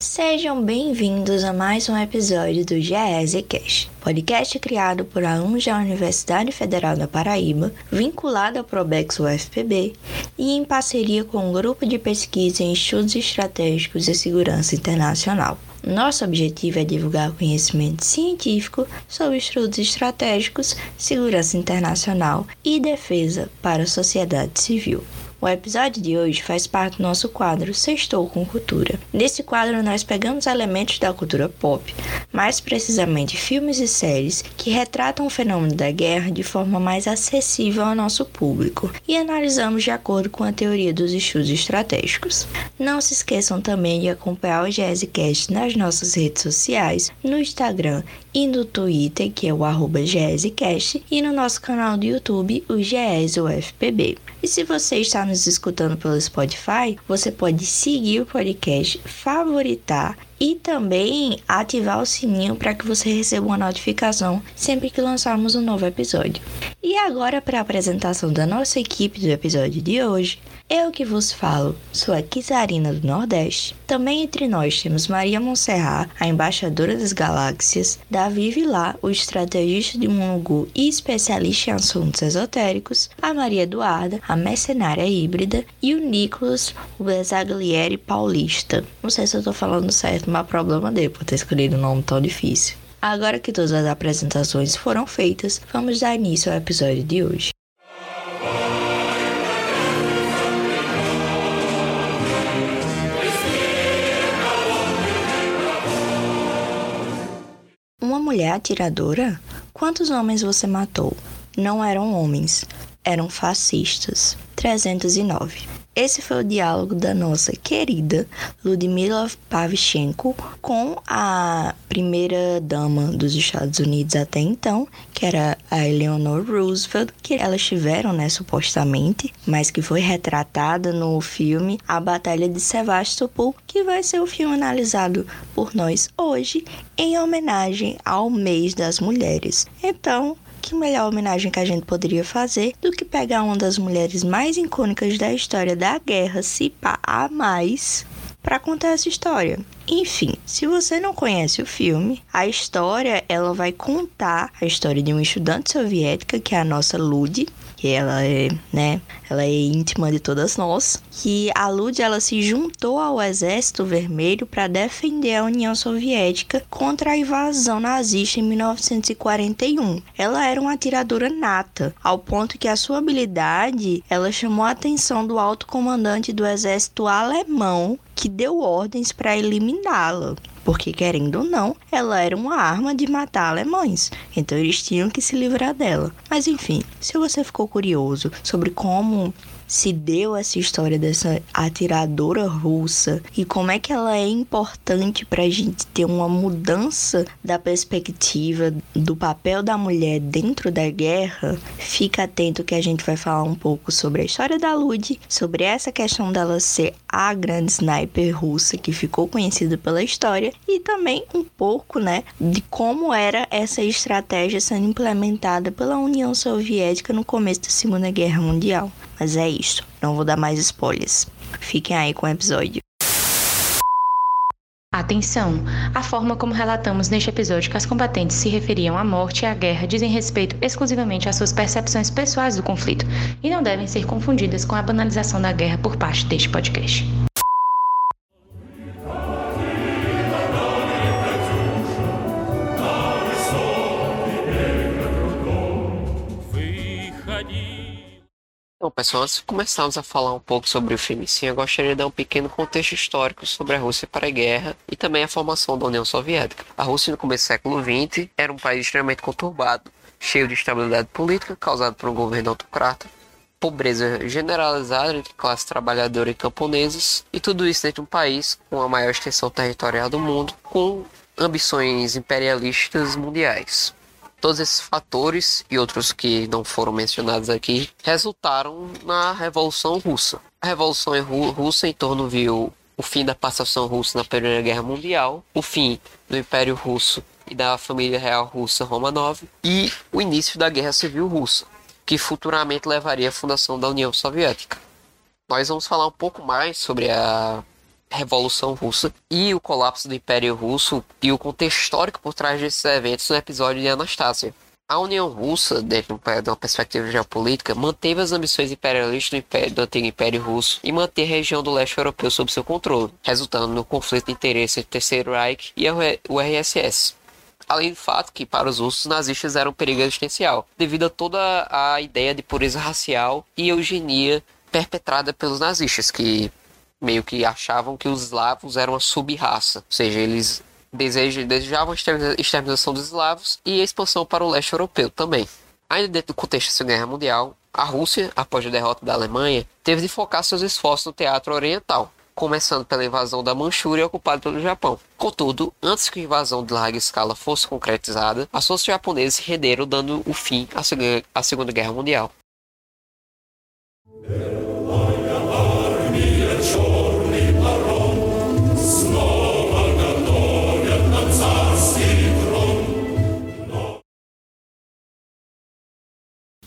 Sejam bem-vindos a mais um episódio do GESEcast, podcast criado por alunos da Universidade Federal da Paraíba, vinculado ao Probex UFPB e em parceria com o Grupo de Pesquisa em Estudos Estratégicos e Segurança Internacional. Nosso objetivo é divulgar conhecimento científico sobre estudos estratégicos, segurança internacional e defesa para a sociedade civil. O episódio de hoje faz parte do nosso quadro Sextou com Cultura. Nesse quadro, nós pegamos elementos da cultura pop, mais precisamente filmes e séries, que retratam o fenômeno da guerra de forma mais acessível ao nosso público e analisamos de acordo com a teoria dos estudos estratégicos. Não se esqueçam também de acompanhar o GESCast nas nossas redes sociais, no Instagram e no Twitter, que é o arroba e no nosso canal do YouTube, o GESUFPB. E se você está nos escutando pelo Spotify, você pode seguir o podcast, favoritar e também ativar o sininho para que você receba uma notificação sempre que lançarmos um novo episódio. E agora, para a apresentação da nossa equipe do episódio de hoje, eu que vos falo sou a Kizarina do Nordeste. Também entre nós temos Maria Monserrat, a embaixadora das galáxias, Davi Vilar, o estrategista de Mungu e especialista em assuntos esotéricos, a Maria Eduarda, a mercenária híbrida, e o Nicolas, o Besaglieri paulista. Não sei se eu tô falando certo, mas problema dele por ter escolhido um nome tão difícil. Agora que todas as apresentações foram feitas, vamos dar início ao episódio de hoje. Mulher atiradora? Quantos homens você matou? Não eram homens, eram fascistas. 309. Esse foi o diálogo da nossa querida Ludmila Pavchenko com a primeira dama dos Estados Unidos até então, que era a Eleanor Roosevelt, que elas tiveram, né, supostamente, mas que foi retratada no filme A Batalha de Sevastopol, que vai ser o filme analisado por nós hoje em homenagem ao mês das mulheres. Então, melhor homenagem que a gente poderia fazer do que pegar uma das mulheres mais icônicas da história da guerra, se pá a mais, para contar essa história. Enfim, se você não conhece o filme, a história ela vai contar a história de uma estudante soviética que é a nossa Lud, que ela é, né, ela é íntima de todas nós, que a Lud ela se juntou ao Exército Vermelho para defender a União Soviética contra a invasão nazista em 1941. Ela era uma atiradora nata, ao ponto que a sua habilidade, ela chamou a atenção do alto comandante do exército alemão, que deu ordens para eliminá-la porque querendo ou não, ela era uma arma de matar alemães, então eles tinham que se livrar dela. Mas enfim, se você ficou curioso sobre como se deu essa história dessa atiradora russa e como é que ela é importante para a gente ter uma mudança da perspectiva do papel da mulher dentro da guerra, fica atento que a gente vai falar um pouco sobre a história da Lud, sobre essa questão dela ser a grande sniper russa que ficou conhecida pela história e também um pouco, né, de como era essa estratégia sendo implementada pela União Soviética no começo da Segunda Guerra Mundial. Mas é isso, não vou dar mais spoilers. Fiquem aí com o episódio. Atenção! A forma como relatamos neste episódio que as combatentes se referiam à morte e à guerra dizem respeito exclusivamente às suas percepções pessoais do conflito e não devem ser confundidas com a banalização da guerra por parte deste podcast. Bom, pessoal, antes de começarmos a falar um pouco sobre o filme, sim, eu gostaria de dar um pequeno contexto histórico sobre a Rússia para a guerra e também a formação da União Soviética. A Rússia, no começo do século XX, era um país extremamente conturbado, cheio de instabilidade política, causado por um governo autocrata, pobreza generalizada entre classe trabalhadora e camponeses, e tudo isso dentro de um país com a maior extensão territorial do mundo, com ambições imperialistas mundiais. Todos esses fatores e outros que não foram mencionados aqui resultaram na Revolução Russa. A Revolução Russa em torno viu o fim da passação russa na Primeira Guerra Mundial, o fim do Império Russo e da família real russa Romanov, e o início da Guerra Civil Russa, que futuramente levaria à fundação da União Soviética. Nós vamos falar um pouco mais sobre a Revolução Russa e o colapso do Império Russo e o contexto histórico por trás desses eventos no episódio de Anastasia. A União Russa, dentro de uma perspectiva geopolítica, manteve as ambições imperialistas do, império, do antigo Império Russo e manter a região do leste europeu sob seu controle, resultando no conflito de interesse entre o Terceiro Reich e o RSS. Além do fato que, para os russos, nazistas eram um perigo existencial, devido a toda a ideia de pureza racial e eugenia perpetrada pelos nazistas, que meio que achavam que os eslavos eram uma sub-raça, ou seja, eles desejavam a exterminação dos eslavos e a expansão para o leste europeu também. Ainda dentro do contexto da Segunda Guerra Mundial, a Rússia, após a derrota da Alemanha, teve de focar seus esforços no teatro oriental, começando pela invasão da Manchúria ocupada pelo Japão. Contudo, antes que a invasão de larga escala fosse concretizada, as forças japonesas renderam dando o fim à Segunda Guerra Mundial.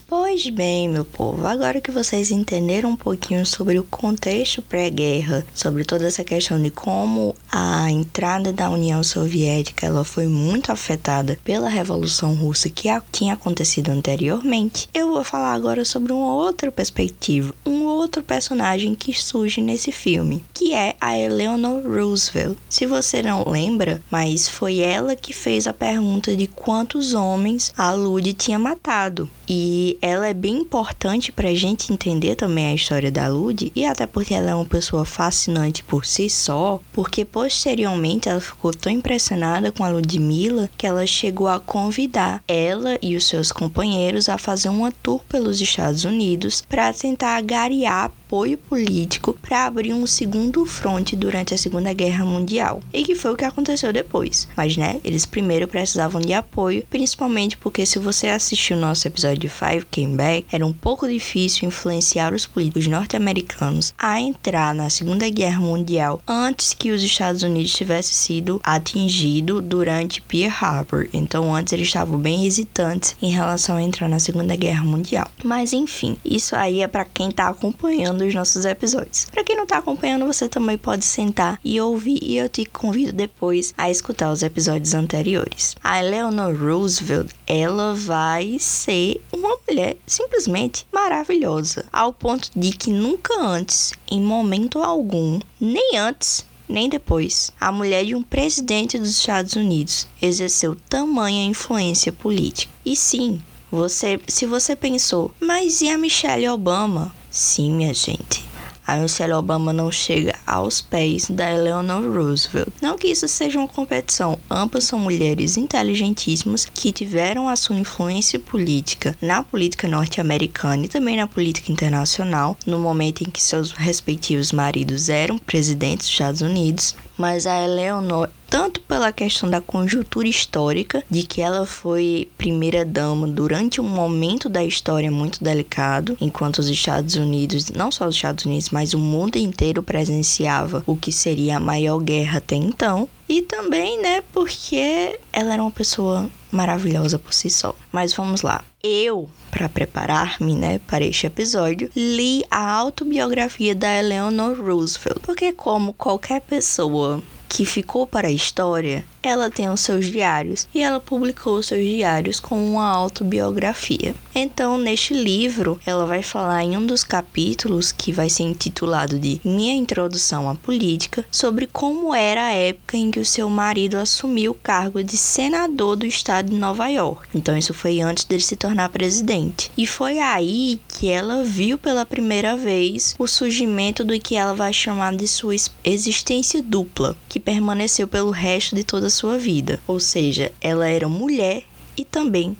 Pois bem, meu povo, agora que vocês entenderam um pouquinho sobre o contexto pré-guerra, sobre toda essa questão de como a entrada da União Soviética ela foi muito afetada pela Revolução Russa que tinha acontecido anteriormente, eu vou falar agora sobre uma outra perspectiva, um outro personagem que surge nesse filme, que é a Eleanor Roosevelt. Se você não lembra, mas foi ela que fez a pergunta de quantos homens a Lud tinha matado. E ela é bem importante para a gente entender também a história da Lud, e até porque ela é uma pessoa fascinante por si só, porque posteriormente ela ficou tão impressionada com a Ludmilla que ela chegou a convidar ela e os seus companheiros a fazer uma tour pelos Estados Unidos para tentar agariar apoio político para abrir um segundo fronte durante a Segunda Guerra Mundial. E que foi o que aconteceu depois. Mas, né, eles primeiro precisavam de apoio, principalmente porque se você assistiu o nosso episódio de Five Came Back, era um pouco difícil influenciar os políticos norte-americanos a entrar na Segunda Guerra Mundial antes que os Estados Unidos tivesse sido atingido durante Pearl Harbor. Então, antes eles estavam bem hesitantes em relação a entrar na Segunda Guerra Mundial. Mas enfim, isso aí é para quem tá acompanhando acompanhando os nossos episódios. Para quem não tá acompanhando, você também pode sentar e ouvir e eu te convido depois a escutar os episódios anteriores. A Eleanor Roosevelt, ela vai ser uma mulher simplesmente maravilhosa, ao ponto de que nunca antes, em momento algum, nem antes nem depois, a mulher de um presidente dos Estados Unidos exerceu tamanha influência política. E sim, você, se você pensou, mas e a Michelle Obama? Sim, minha gente. A Michelle Obama não chega aos pés da Eleanor Roosevelt. Não que isso seja uma competição, ambas são mulheres inteligentíssimas que tiveram a sua influência política na política norte-americana e também na política internacional, no momento em que seus respectivos maridos eram presidentes dos Estados Unidos. Mas a Eleanor tanto pela questão da conjuntura histórica, de que ela foi primeira-dama durante um momento da história muito delicado, enquanto os Estados Unidos, não só os Estados Unidos, mas o mundo inteiro presenciava o que seria a maior guerra até então, e também, né, porque ela era uma pessoa maravilhosa por si só. Mas vamos lá. Eu, para preparar-me, né, para este episódio, li a autobiografia da Eleanor Roosevelt, porque como qualquer pessoa que ficou para a história, ela tem os seus diários e ela publicou os seus diários com uma autobiografia. Então, neste livro, ela vai falar em um dos capítulos que vai ser intitulado de Minha Introdução à Política, sobre como era a época em que o seu marido assumiu o cargo de senador do estado de Nova York. Então, isso foi antes dele se tornar presidente. E foi aí que ela viu pela primeira vez o surgimento do que ela vai chamar de sua existência dupla, que permaneceu pelo resto de toda a sua vida. Ou seja, ela era mulher e também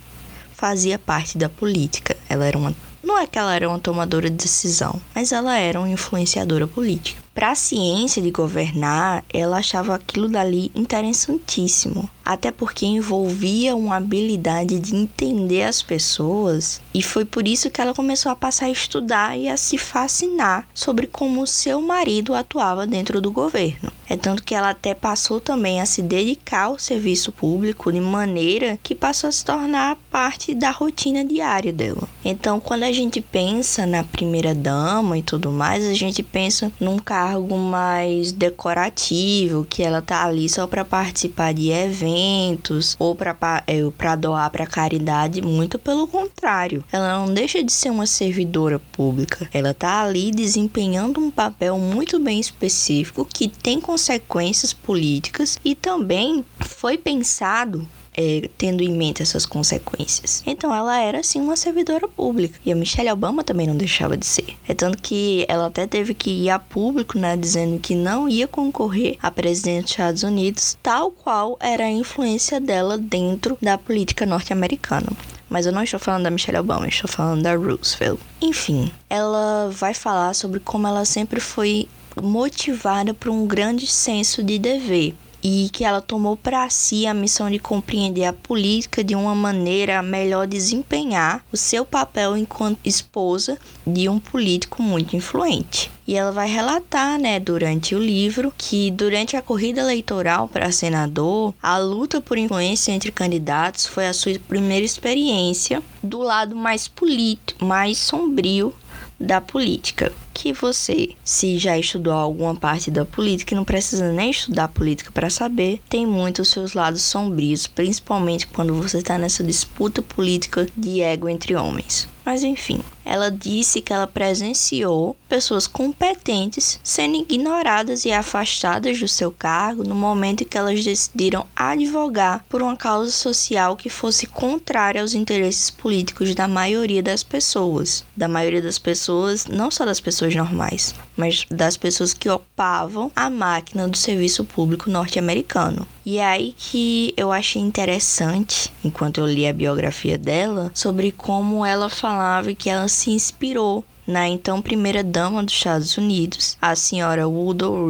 fazia parte da política. Ela era uma não é que ela era uma tomadora de decisão, mas ela era uma influenciadora política. Para a ciência de governar, ela achava aquilo dali interessantíssimo até porque envolvia uma habilidade de entender as pessoas, e foi por isso que ela começou a passar a estudar e a se fascinar sobre como seu marido atuava dentro do governo. É tanto que ela até passou também a se dedicar ao serviço público de maneira que passou a se tornar parte da rotina diária dela. Então, quando a gente pensa na primeira dama e tudo mais, a gente pensa num cargo mais decorativo, que ela tá ali só para participar de eventos ou para é, doar para caridade, muito pelo contrário. Ela não deixa de ser uma servidora pública. Ela tá ali desempenhando um papel muito bem específico que tem consequências políticas e também foi pensado é, tendo em mente essas consequências. Então ela era assim uma servidora pública. E a Michelle Obama também não deixava de ser. É tanto que ela até teve que ir a público, né, dizendo que não ia concorrer a presidente dos Estados Unidos, tal qual era a influência dela dentro da política norte-americana. Mas eu não estou falando da Michelle Obama, estou falando da Roosevelt. Enfim, ela vai falar sobre como ela sempre foi motivada por um grande senso de dever e que ela tomou para si a missão de compreender a política de uma maneira a melhor desempenhar o seu papel enquanto esposa de um político muito influente. E ela vai relatar, né, durante o livro, que durante a corrida eleitoral para senador, a luta por influência entre candidatos foi a sua primeira experiência do lado mais político, mais sombrio da política. Que você, se já estudou alguma parte da política, não precisa nem estudar política para saber, tem muitos seus lados sombrios, principalmente quando você está nessa disputa política de ego entre homens. Mas enfim, ela disse que ela presenciou pessoas competentes sendo ignoradas e afastadas do seu cargo no momento em que elas decidiram advogar por uma causa social que fosse contrária aos interesses políticos da maioria das pessoas. Da maioria das pessoas, não só das pessoas normais, mas das pessoas que ocupavam a máquina do serviço público norte-americano. E é aí que eu achei interessante, enquanto eu li a biografia dela, sobre como ela falava que ela se inspirou na então primeira dama dos Estados Unidos, a senhora Woodrow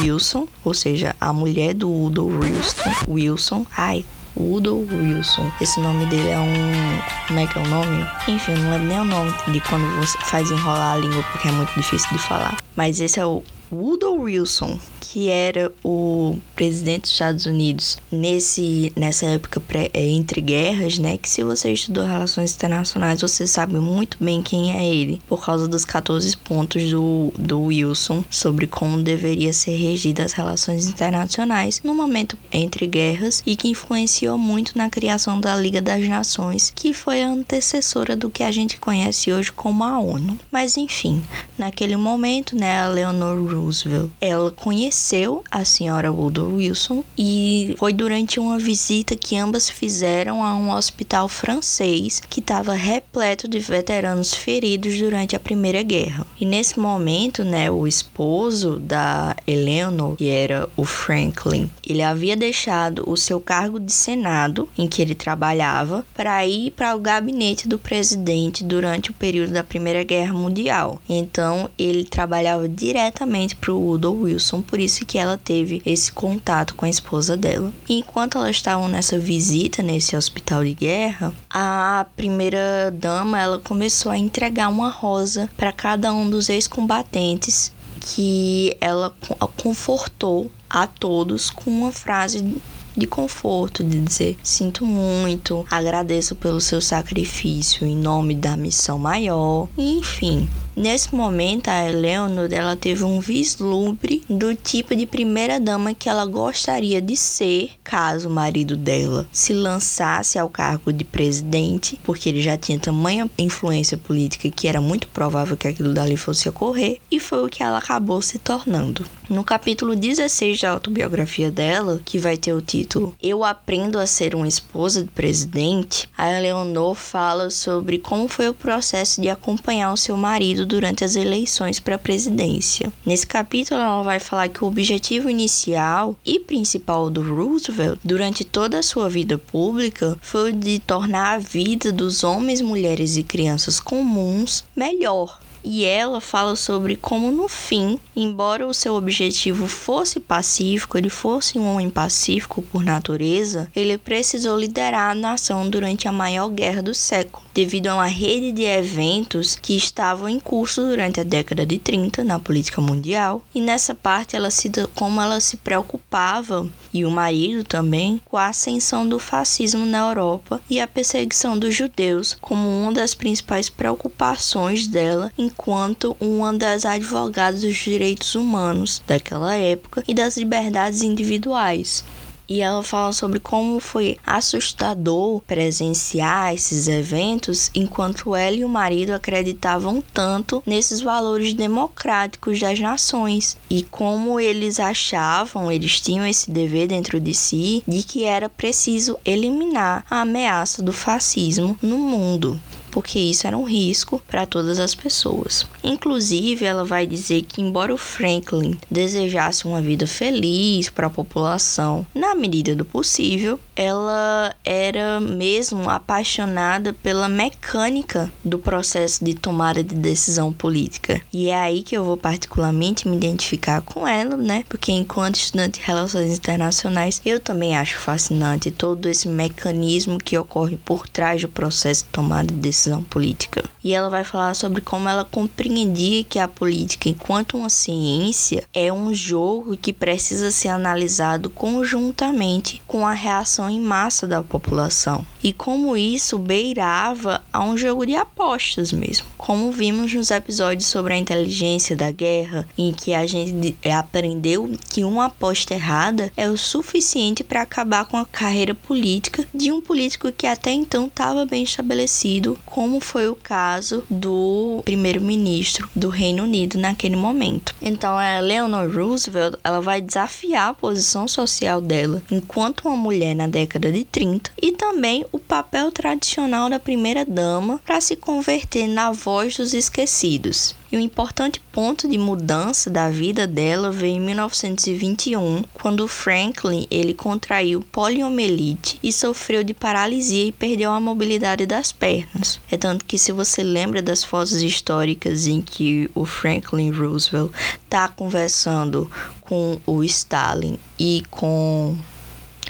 Wilson, ou seja, a mulher do Woodrow Wilson. Wilson, ai, Woodrow Wilson. Esse nome dele é um. Como é que é o nome? Enfim, não lembro nem o nome de quando você faz enrolar a língua porque é muito difícil de falar. Mas esse é o Woodrow Wilson, que era o presidente dos Estados Unidos nesse, nessa época pré, é, entre guerras, né? Que se você estudou relações internacionais, você sabe muito bem quem é ele, por causa dos 14 pontos do, do Wilson sobre como deveria ser regida as relações internacionais no momento entre guerras e que influenciou muito na criação da Liga das Nações, que foi a antecessora do que a gente conhece hoje como a ONU. Mas enfim, naquele momento, né, a Leonor Roosevelt. Ela conheceu a senhora Woodrow Wilson e foi durante uma visita que ambas fizeram a um hospital francês que estava repleto de veteranos feridos durante a Primeira Guerra. E nesse momento, né, o esposo da Eleanor, que era o Franklin, ele havia deixado o seu cargo de senado em que ele trabalhava para ir para o gabinete do presidente durante o período da Primeira Guerra Mundial. Então, ele trabalhava diretamente para pro Woodrow Wilson, por isso que ela teve esse contato com a esposa dela. E enquanto elas estavam nessa visita nesse hospital de guerra, a primeira dama ela começou a entregar uma rosa para cada um dos ex-combatentes que ela confortou a todos com uma frase de conforto, de dizer sinto muito, agradeço pelo seu sacrifício em nome da missão maior, enfim. Nesse momento, a Eleanor ela teve um vislumbre do tipo de primeira dama que ela gostaria de ser caso o marido dela se lançasse ao cargo de presidente, porque ele já tinha tamanha influência política que era muito provável que aquilo dali fosse ocorrer, e foi o que ela acabou se tornando. No capítulo 16 da autobiografia dela, que vai ter o título Eu Aprendo a Ser uma Esposa de Presidente, a Eleanor fala sobre como foi o processo de acompanhar o seu marido durante as eleições para a presidência. Nesse capítulo, ela vai falar que o objetivo inicial e principal do Roosevelt durante toda a sua vida pública foi o de tornar a vida dos homens, mulheres e crianças comuns melhor E ela fala sobre como, no fim, embora o seu objetivo fosse pacífico, ele fosse um homem pacífico por natureza, ele precisou liderar a nação durante a maior guerra do século, devido a uma rede de eventos que estavam em curso durante a década de 30 na política mundial. E nessa parte, ela cita como ela se preocupava, e o marido também, com a ascensão do fascismo na Europa e a perseguição dos judeus como uma das principais preocupações dela enquanto uma das advogadas dos direitos humanos daquela época e das liberdades individuais. E ela fala sobre como foi assustador presenciar esses eventos enquanto ela e o marido acreditavam tanto nesses valores democráticos das nações e como eles achavam, eles tinham esse dever dentro de si de que era preciso eliminar a ameaça do fascismo no mundo porque isso era um risco para todas as pessoas. Inclusive, ela vai dizer que, embora o Franklin desejasse uma vida feliz para a população, na medida do possível, ela era mesmo apaixonada pela mecânica do processo de tomada de decisão política. E é aí que eu vou particularmente me identificar com ela, né? Porque enquanto estudante de relações internacionais, eu também acho fascinante todo esse mecanismo que ocorre por trás do processo de tomada de decisão política. E ela vai falar sobre como ela compreendia que a política, enquanto uma ciência, é um jogo que precisa ser analisado conjuntamente com a reação em massa da população. E como isso beirava a um jogo de apostas mesmo. Como vimos nos episódios sobre a inteligência da guerra, em que a gente aprendeu que uma aposta errada é o suficiente para acabar com a carreira política de um político que até então estava bem estabelecido, como foi o caso do primeiro-ministro do Reino Unido naquele momento. Então, a Eleanor Roosevelt, ela vai desafiar a posição social dela enquanto uma mulher na década de 30 e também o papel tradicional da primeira-dama para se converter na voz dos esquecidos. E um importante ponto de mudança da vida dela veio em 1921, quando Franklin ele contraiu poliomielite e sofreu de paralisia e perdeu a mobilidade das pernas. É tanto que se você lembra das fotos históricas em que o Franklin Roosevelt está conversando com o Stalin e com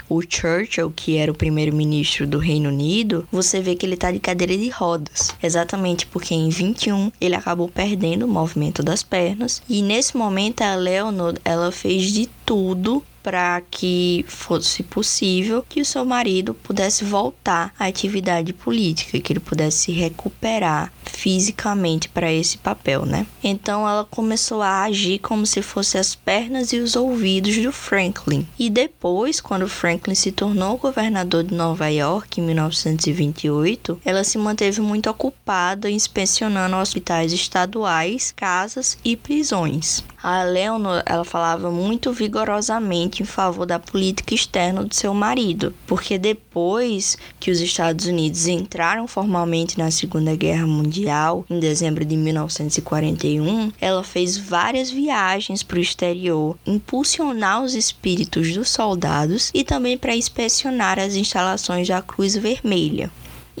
o Churchill, que era o primeiro-ministro do Reino Unido, você vê que ele está de cadeira de rodas. Exatamente porque em 21 ele acabou perdendo o movimento das pernas. E nesse momento a Leonor ela fez de tudo para que fosse possível que o seu marido pudesse voltar à atividade política, que ele pudesse se recuperar fisicamente para esse papel, né? Então ela começou a agir como se fosse as pernas e os ouvidos do Franklin. E depois, quando Franklin se tornou governador de Nova York em 1928, ela se manteve muito ocupada inspecionando hospitais estaduais, casas e prisões. A Leonor, ela falava muito vigorosamente em favor da política externa do seu marido, porque depois que os Estados Unidos entraram formalmente na Segunda Guerra Mundial, em dezembro de 1941, ela fez várias viagens para o exterior, impulsionar os espíritos dos soldados e também para inspecionar as instalações da Cruz Vermelha.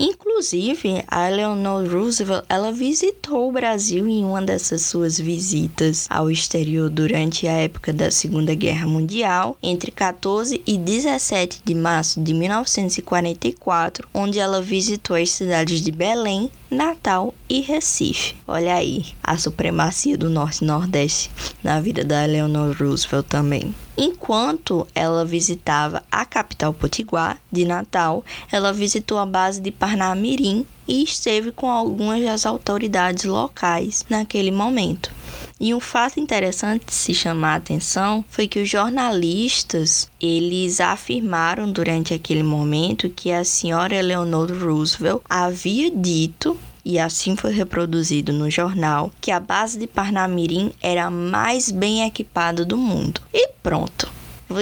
Inclusive, a Eleanor Roosevelt, ela visitou o Brasil em uma dessas suas visitas ao exterior durante a época da Segunda Guerra Mundial, entre 14 e 17 de março de 1944, onde ela visitou as cidades de Belém, Natal e Recife. Olha aí a supremacia do Norte e Nordeste na vida da Eleanor Roosevelt também. Enquanto ela visitava a capital potiguar de Natal, ela visitou a base de Parnamirim e esteve com algumas das autoridades locais naquele momento. E um fato interessante de se chamar a atenção foi que os jornalistas, eles afirmaram durante aquele momento que a senhora Eleanor Roosevelt havia dito e assim foi reproduzido no jornal que a base de Parnamirim era a mais bem equipada do mundo. E pronto.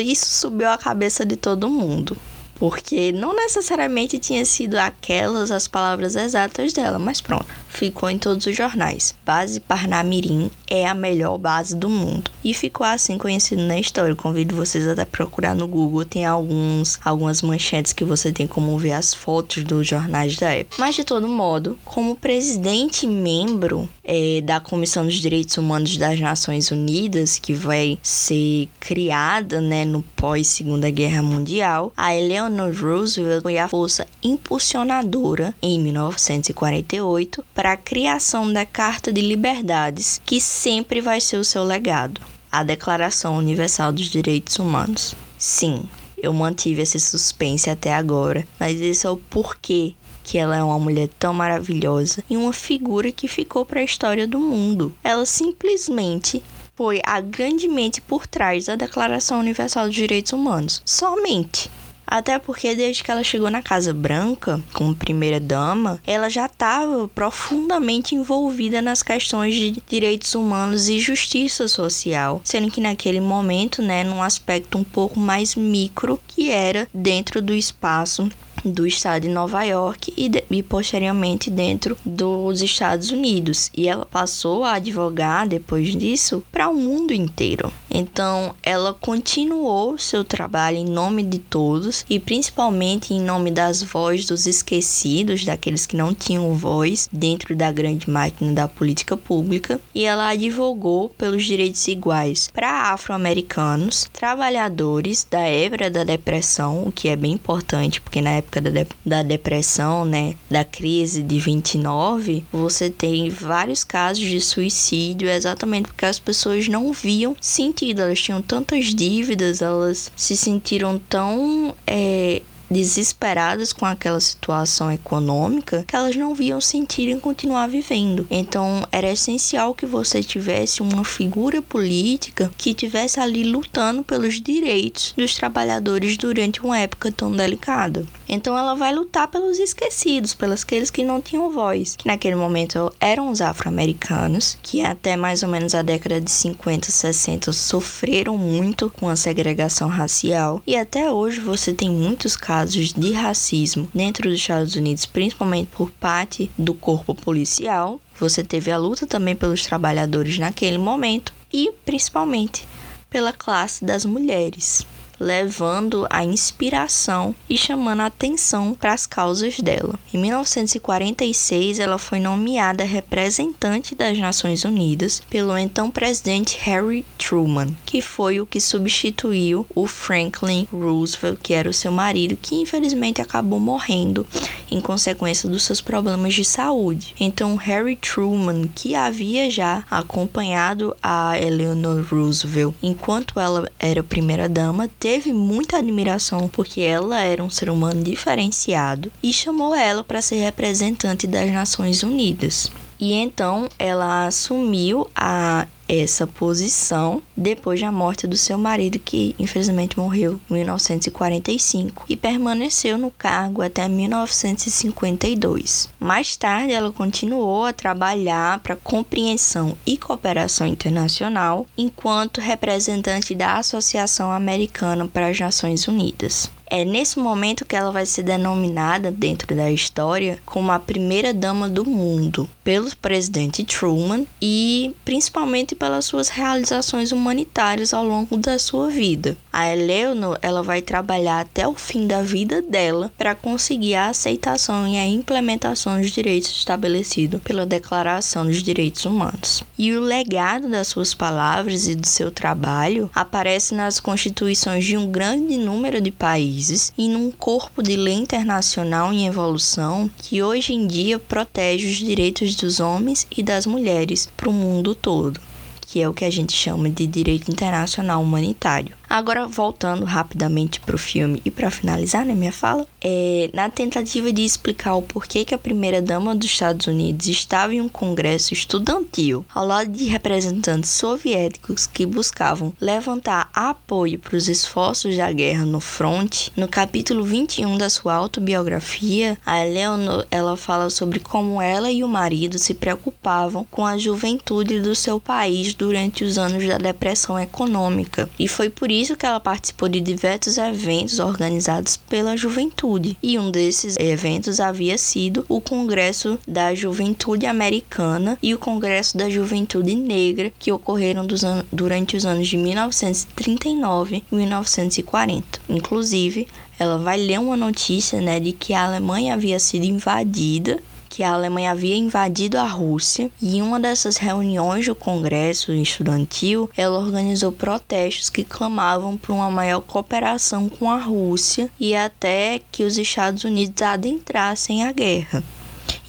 Isso subiu a cabeça de todo mundo porque não necessariamente tinha sido aquelas as palavras exatas dela, mas pronto. Ficou em todos os jornais. Base Parnamirim é a melhor base do mundo. E ficou assim conhecido na história. convido vocês a procurar no Google, tem alguns algumas manchetes que você tem como ver as fotos dos jornais da época. Mas de todo modo, como presidente e membro é, da Comissão dos Direitos Humanos das Nações Unidas, que vai ser criada né, no pós-Segunda Guerra Mundial, a Eleanor Roosevelt foi a força impulsionadora, em 1948, para a criação da Carta de Liberdades, que sempre vai ser o seu legado a Declaração Universal dos Direitos Humanos. Sim, eu mantive esse suspense até agora, mas esse é o porquê que ela é uma mulher tão maravilhosa e uma figura que ficou para a história do mundo. Ela simplesmente foi a grande mente por trás da Declaração Universal dos Direitos Humanos. Somente. Até porque desde que ela chegou na Casa Branca, como primeira dama, ela já estava profundamente envolvida nas questões de direitos humanos e justiça social, sendo que naquele momento, né, num aspecto um pouco mais micro, que era dentro do espaço do estado de Nova York e, de, e, posteriormente dentro dos Estados Unidos. E ela passou a advogar depois disso para o mundo inteiro. Então, ela continuou seu trabalho em nome de todos e principalmente em nome das vozes dos esquecidos, daqueles que não tinham voz dentro da grande máquina da política pública. E ela advogou pelos direitos iguais para afro-americanos, trabalhadores da época da depressão, o que é bem importante, porque na época da, de, da depressão, né, da crise de 29, você tem vários casos de suicídio exatamente porque as pessoas não viam sentido, elas tinham tantas dívidas, elas se sentiram tão é, desesperadas com aquela situação econômica que elas não viam sentido em continuar vivendo. Então era essencial que você tivesse uma figura política que tivesse ali lutando pelos direitos dos trabalhadores durante uma época tão delicada. Então ela vai lutar pelos esquecidos, pelos aqueles que não tinham voz, que naquele momento eram os afro-americanos, que até mais ou menos a década de 50, 60 sofreram muito com a segregação racial e até hoje você tem muitos casos casos de racismo dentro dos Estados Unidos, principalmente por parte do corpo policial. Você teve a luta também pelos trabalhadores naquele momento e principalmente pela classe das mulheres levando a inspiração e chamando a atenção para as causas dela. Em 1946, ela foi nomeada representante das Nações Unidas pelo então presidente Harry Truman, que foi o que substituiu o Franklin Roosevelt, que era o seu marido, que infelizmente acabou morrendo em consequência dos seus problemas de saúde. Então, Harry Truman, que havia já acompanhado a Eleanor Roosevelt enquanto ela era primeira-dama, teve muita admiração porque ela era um ser humano diferenciado e chamou ela para ser representante das Nações Unidas. E então ela assumiu a essa posição depois da morte do seu marido, que infelizmente morreu em 1945, e permaneceu no cargo até 1952. Mais tarde, ela continuou a trabalhar para compreensão e cooperação internacional enquanto representante da Associação Americana para as Nações Unidas. É nesse momento que ela vai ser denominada dentro da história como a primeira dama do mundo pelo presidente Truman e principalmente pelas suas realizações humanitárias ao longo da sua vida. A Eleanor, ela vai trabalhar até o fim da vida dela para conseguir a aceitação e a implementação dos direitos estabelecidos pela Declaração dos Direitos Humanos. E o legado das suas palavras e do seu trabalho aparece nas constituições de um grande número de países e num corpo de lei internacional em evolução que hoje em dia protege os direitos dos homens e das mulheres para o mundo todo, que é o que a gente chama de direito internacional humanitário. Agora, voltando rapidamente para o filme e para finalizar né, minha fala, é, na tentativa de explicar o porquê que a primeira-dama dos Estados Unidos estava em um congresso estudantil ao lado de representantes soviéticos que buscavam levantar apoio para os esforços da guerra no fronte, no capítulo 21 da sua autobiografia, a Eleanor ela fala sobre como ela e o marido se preocupavam com a juventude do seu país durante os anos da depressão econômica e foi por que ela participou de diversos eventos organizados pela juventude, e um desses eventos havia sido o Congresso da Juventude Americana e o Congresso da Juventude Negra, que ocorreram durante os anos de 1939 e 1940. Inclusive, ela vai ler uma notícia né, de que a Alemanha havia sido invadida que a Alemanha havia invadido a Rússia e em uma dessas reuniões do Congresso Estudantil, ela organizou protestos que clamavam por uma maior cooperação com a Rússia e até que os Estados Unidos adentrassem a guerra.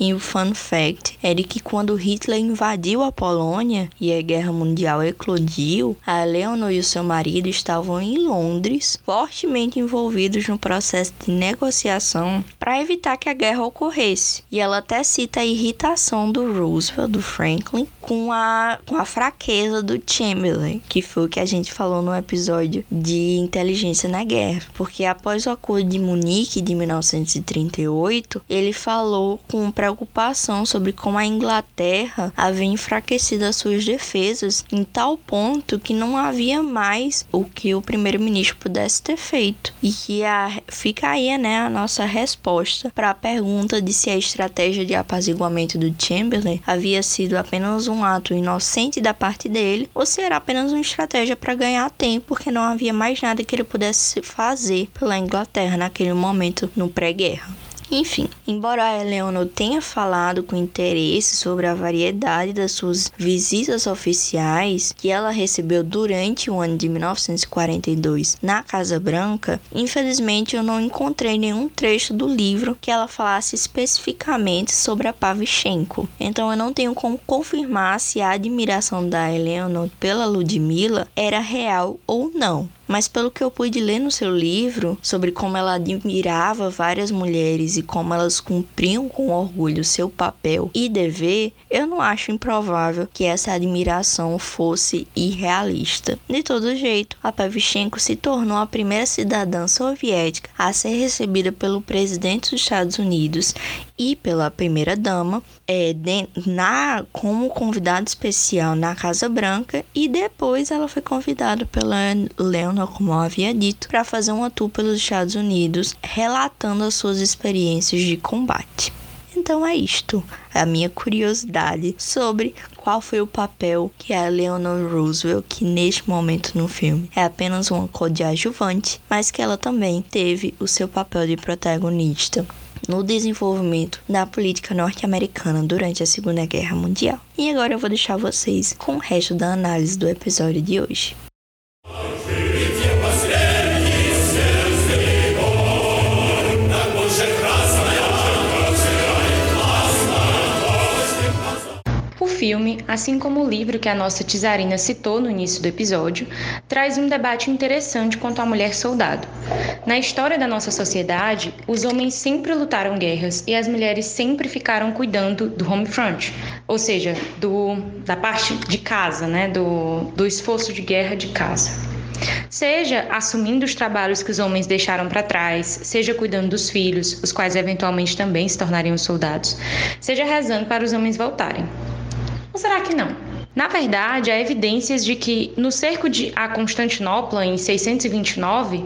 E o fun fact é de que quando Hitler invadiu a Polônia e a Guerra Mundial eclodiu, a Leonor e o seu marido estavam em Londres, fortemente envolvidos no processo de negociação para evitar que a guerra ocorresse. E ela até cita a irritação do Roosevelt, do Franklin, com a, com a fraqueza do Chamberlain, que foi o que a gente falou no episódio de inteligência na guerra. Porque após o acordo de Munique de 1938, ele falou com preocupação sobre como a Inglaterra havia enfraquecido as suas defesas em tal ponto que não havia mais o que o primeiro-ministro pudesse ter feito. E que a, né, a nossa resposta para a pergunta de se a estratégia de apaziguamento do Chamberlain havia sido apenas um ato inocente da parte dele ou se era apenas uma estratégia para ganhar tempo, porque não havia mais nada que ele pudesse fazer pela Inglaterra naquele momento no pré-guerra. Enfim, embora a Eleanor tenha falado com interesse sobre a variedade das suas visitas oficiais que ela recebeu durante o ano de 1942 na Casa Branca, infelizmente eu não encontrei nenhum trecho do livro que ela falasse especificamente sobre a Pavlichenko. Então eu não tenho como confirmar se a admiração da Eleanor pela Ludmilla era real ou não mas pelo que eu pude ler no seu livro sobre como ela admirava várias mulheres e como elas cumpriam com orgulho seu papel e dever, eu não acho improvável que essa admiração fosse irrealista. De todo jeito, a Pavlichenko se tornou a primeira cidadã soviética a ser recebida pelo presidente dos Estados Unidos e pela primeira dama é, de, na como convidada especial na Casa Branca e depois ela foi convidada pela Leonor, como eu havia dito, para fazer um tour pelos Estados Unidos, relatando as suas experiências de combate. Então é isto, a minha curiosidade sobre qual foi o papel que a Eleanor Roosevelt, que neste momento no filme é apenas uma coadjuvante, mas que ela também teve o seu papel de protagonista no desenvolvimento da política norte-americana durante a Segunda Guerra Mundial. E agora eu vou deixar vocês com o resto da análise do episódio de hoje. Filme, assim como o livro que a nossa Tizarina citou no início do episódio, traz um debate interessante quanto à mulher soldado. Na história da nossa sociedade, os homens sempre lutaram guerras e as mulheres sempre ficaram cuidando do home front, ou seja, do, da parte de casa, né, do, do esforço de guerra de casa. Seja assumindo os trabalhos que os homens deixaram para trás, seja cuidando dos filhos, os quais eventualmente também se tornariam soldados, seja rezando para os homens voltarem. Será que não? Na verdade, há evidências de que, no cerco de a Constantinopla, em 629,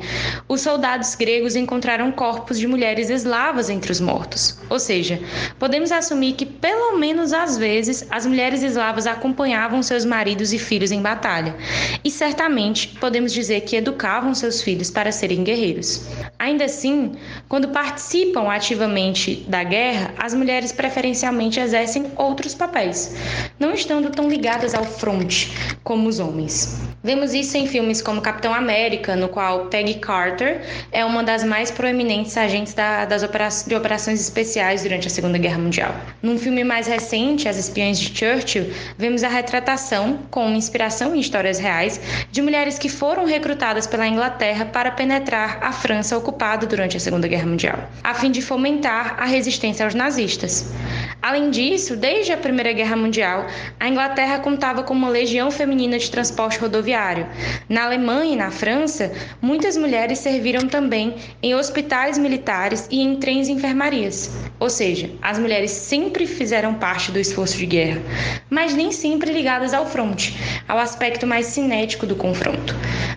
os soldados gregos encontraram corpos de mulheres eslavas entre os mortos. Ou seja, podemos assumir que, pelo menos às vezes, as mulheres eslavas acompanhavam seus maridos e filhos em batalha. E certamente podemos dizer que educavam seus filhos para serem guerreiros. Ainda assim, quando participam ativamente da guerra, as mulheres preferencialmente exercem outros papéis, não estando tão ligadas ao front, como os homens. Vemos isso em filmes como Capitão América, no qual Peggy Carter é uma das mais proeminentes agentes da, das opera de operações especiais durante a Segunda Guerra Mundial. Num filme mais recente, As Espiãs de Churchill, vemos a retratação, com inspiração em histórias reais, de mulheres que foram recrutadas pela Inglaterra para penetrar a França ocupada durante a Segunda Guerra Mundial, a fim de fomentar a resistência aos nazistas. Além disso, desde a Primeira Guerra Mundial, a Inglaterra contava com uma legião feminina de transporte rodoviário. Na Alemanha e na França, muitas mulheres serviram também em hospitais militares e em trens e enfermarias. Ou seja, as mulheres sempre fizeram parte do esforço de guerra, mas nem sempre ligadas ao fronte, ao aspecto mais cinético do confronto.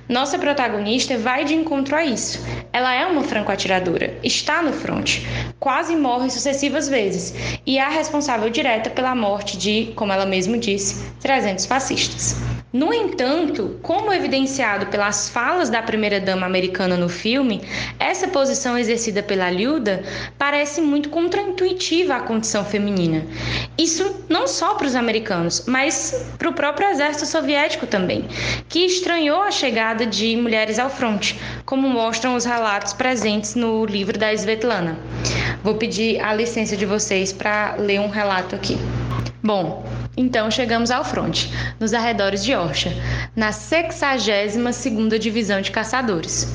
Nossa protagonista vai de encontro a isso. Ela é uma franco-atiradora, está no fronte, quase morre sucessivas vezes e é a responsável direta pela morte de, como ela mesma disse, 300 fascistas. No entanto, como evidenciado pelas falas da primeira-dama americana no filme, essa posição exercida pela Lilda parece muito contraintuitiva à condição feminina. Isso não só para os americanos, mas para o próprio exército soviético também, que estranhou a chegada de mulheres ao fronte, como mostram os relatos presentes no livro da Svetlana. Vou pedir a licença de vocês para ler um relato aqui. Bom, então chegamos ao fronte, nos arredores de Orcha, na 62ª Divisão de Caçadores.